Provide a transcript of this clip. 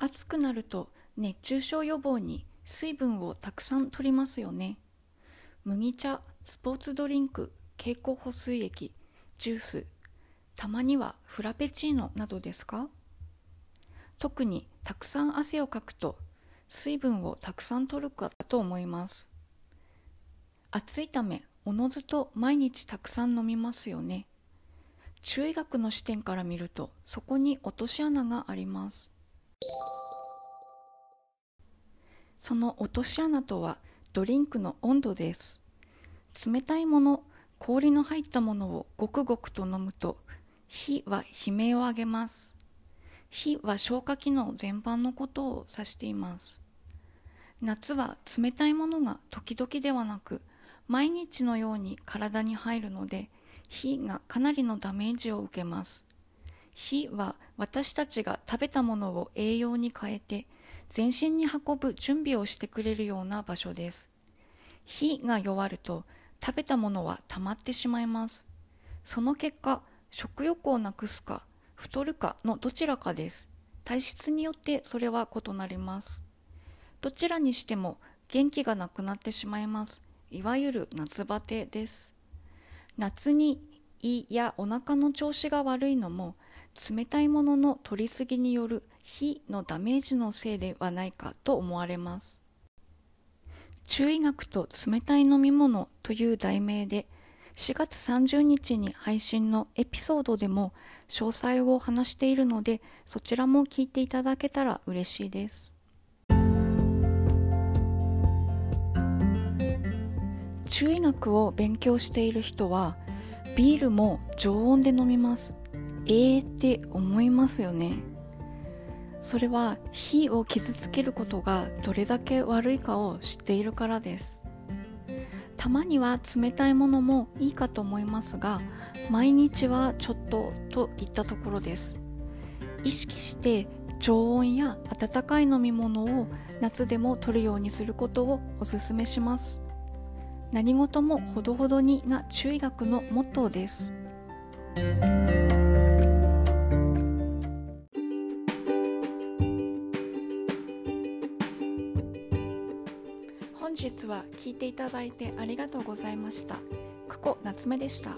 暑くなると熱中症予防に水分をたくさん取りますよね。麦茶スポーツドリンク経口補水液ジュースたまにはフラペチーノなどですか？特にたくさん汗をかくと水分をたくさん取るかと思います。暑いためおのずと毎日たくさん飲みますよね。中医学の視点から見るとそこに落とし穴があります。その落とし穴とはドリンクの温度です。冷たいもの氷の入ったものをごくごくと飲むと火は悲鳴を上げます。火は消化機能全般のことを指しています。夏は冷たいものが時々ではなく毎日のように体に入るので火がかなりのダメージを受けます。火は私たちが食べたものを栄養に変えて全身に運ぶ準備をしてくれるような場所です。火が弱ると食べたものは溜まってしまいます。その結果食欲をなくすか太るかのどちらかです。体質によってそれは異なります。どちらにしても元気がなくなってしまいます。いわゆる夏バテです。夏に胃やお腹の調子が悪いのも冷たいものの取りすぎによる火のダメージのせいではないかと思われます。中医学と冷たい飲み物という題名で4月30日に配信のエピソードでも詳細を話しているのでそちらも聞いていただけたら嬉しいです。中医学を勉強している人はビールも常温で飲みます。えーって思いますよね。それは火を傷つけることがどれだけ悪いかを知っているからです。たまには冷たいものもいいかと思いますが毎日はちょっとといったところです。意識して常温や温かい飲み物を夏でも取るようにすることをおすすめします。何事もほどほどにな中医学のモットーです。本日は聞いていただいてありがとうございました。久保夏目でした。